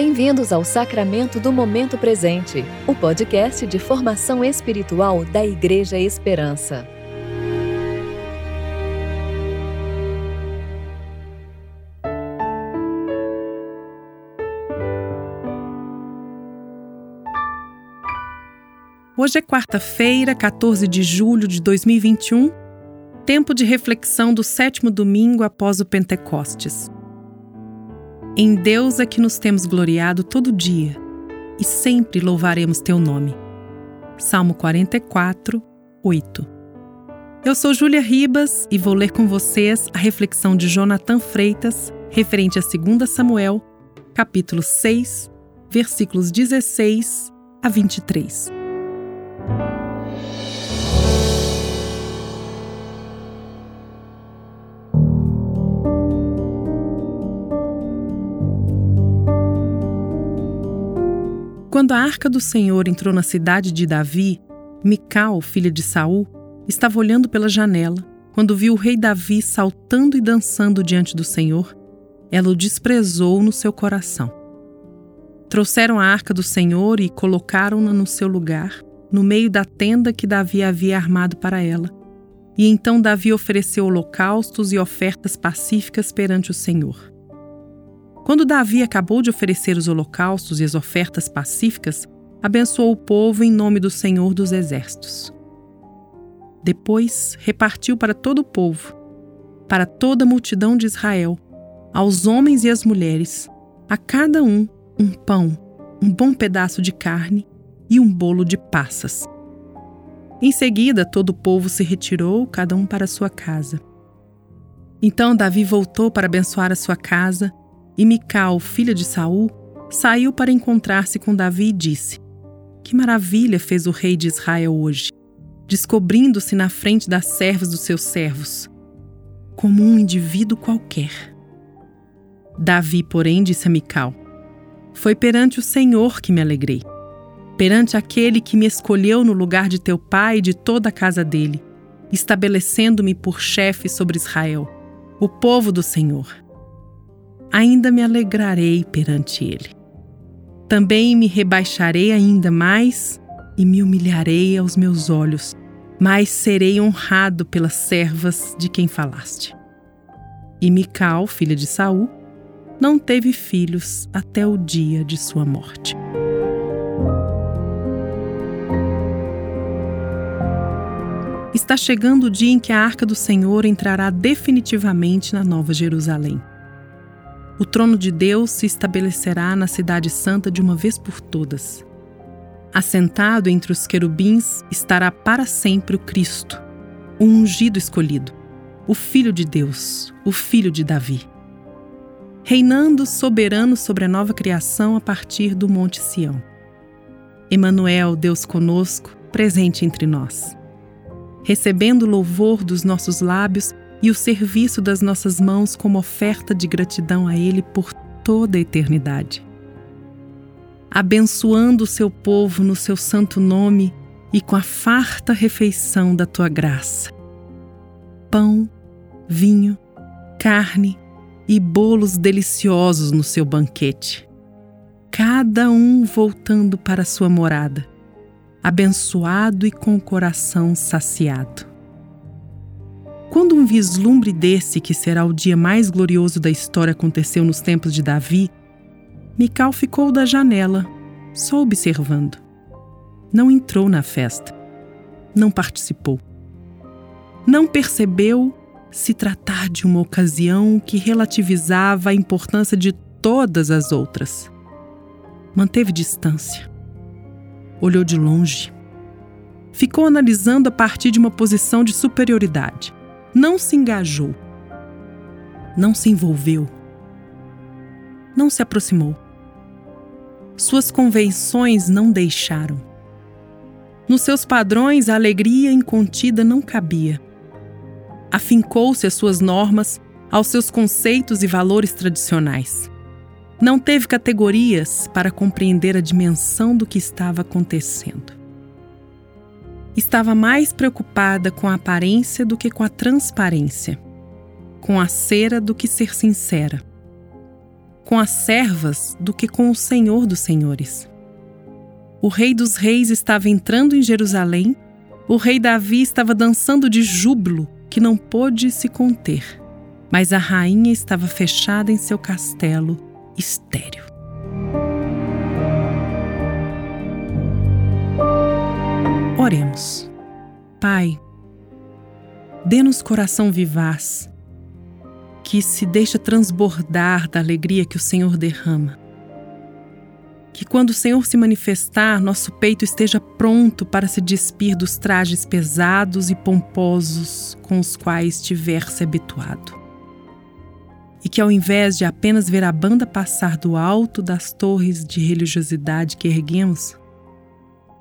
Bem-vindos ao Sacramento do Momento Presente, o podcast de formação espiritual da Igreja Esperança. Hoje é quarta-feira, 14 de julho de 2021, tempo de reflexão do sétimo domingo após o Pentecostes. Em Deus é que nos temos gloriado todo dia e sempre louvaremos teu nome. Salmo 44, 8. Eu sou Júlia Ribas e vou ler com vocês a reflexão de Jonathan Freitas referente a 2 Samuel, capítulo 6, versículos 16 a 23. Quando a arca do Senhor entrou na cidade de Davi, Mical, filha de Saul, estava olhando pela janela quando viu o rei Davi saltando e dançando diante do Senhor. Ela o desprezou no seu coração. Trouxeram a arca do Senhor e colocaram-na no seu lugar, no meio da tenda que Davi havia armado para ela. E então Davi ofereceu holocaustos e ofertas pacíficas perante o Senhor. Quando Davi acabou de oferecer os holocaustos e as ofertas pacíficas, abençoou o povo em nome do Senhor dos Exércitos. Depois repartiu para todo o povo, para toda a multidão de Israel, aos homens e às mulheres, a cada um um pão, um bom pedaço de carne e um bolo de passas. Em seguida, todo o povo se retirou, cada um para sua casa. Então Davi voltou para abençoar a sua casa e Mical, filha de Saul, saiu para encontrar-se com Davi e disse: Que maravilha fez o rei de Israel hoje, descobrindo-se na frente das servas dos seus servos, como um indivíduo qualquer. Davi, porém, disse a Mical: Foi perante o Senhor que me alegrei, perante aquele que me escolheu no lugar de teu pai e de toda a casa dele, estabelecendo-me por chefe sobre Israel, o povo do Senhor ainda me alegrarei perante ele. Também me rebaixarei ainda mais e me humilharei aos meus olhos, mas serei honrado pelas servas de quem falaste. E Mical, filha de Saul, não teve filhos até o dia de sua morte. Está chegando o dia em que a arca do Senhor entrará definitivamente na Nova Jerusalém. O trono de Deus se estabelecerá na Cidade Santa de uma vez por todas. Assentado entre os querubins estará para sempre o Cristo, o ungido escolhido, o Filho de Deus, o Filho de Davi. Reinando soberano sobre a nova criação a partir do Monte Sião. Emanuel, Deus conosco, presente entre nós. Recebendo o louvor dos nossos lábios e o serviço das nossas mãos como oferta de gratidão a Ele por toda a eternidade. Abençoando o seu povo no seu santo nome e com a farta refeição da tua graça. Pão, vinho, carne e bolos deliciosos no seu banquete. Cada um voltando para sua morada, abençoado e com o coração saciado. Quando um vislumbre desse, que será o dia mais glorioso da história, aconteceu nos tempos de Davi, Mical ficou da janela, só observando. Não entrou na festa. Não participou. Não percebeu se tratar de uma ocasião que relativizava a importância de todas as outras. Manteve distância. Olhou de longe. Ficou analisando a partir de uma posição de superioridade não se engajou, não se envolveu, não se aproximou. Suas convenções não deixaram. Nos seus padrões, a alegria incontida não cabia. Afincou-se às suas normas, aos seus conceitos e valores tradicionais. Não teve categorias para compreender a dimensão do que estava acontecendo estava mais preocupada com a aparência do que com a transparência, com a cera do que ser sincera, com as servas do que com o Senhor dos Senhores. O Rei dos Reis estava entrando em Jerusalém, o rei Davi estava dançando de júbilo que não pôde se conter, mas a rainha estava fechada em seu castelo, estéril. Oremos. Pai, dê-nos coração vivaz, que se deixa transbordar da alegria que o Senhor derrama. Que quando o Senhor se manifestar, nosso peito esteja pronto para se despir dos trajes pesados e pomposos com os quais tiver se habituado. E que ao invés de apenas ver a banda passar do alto das torres de religiosidade que erguemos,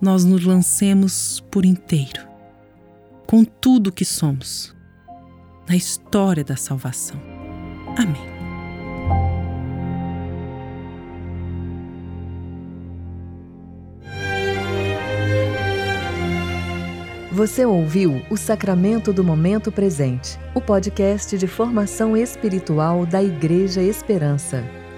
nós nos lancemos por inteiro, com tudo que somos, na história da salvação. Amém. Você ouviu o Sacramento do Momento Presente, o podcast de formação espiritual da Igreja Esperança.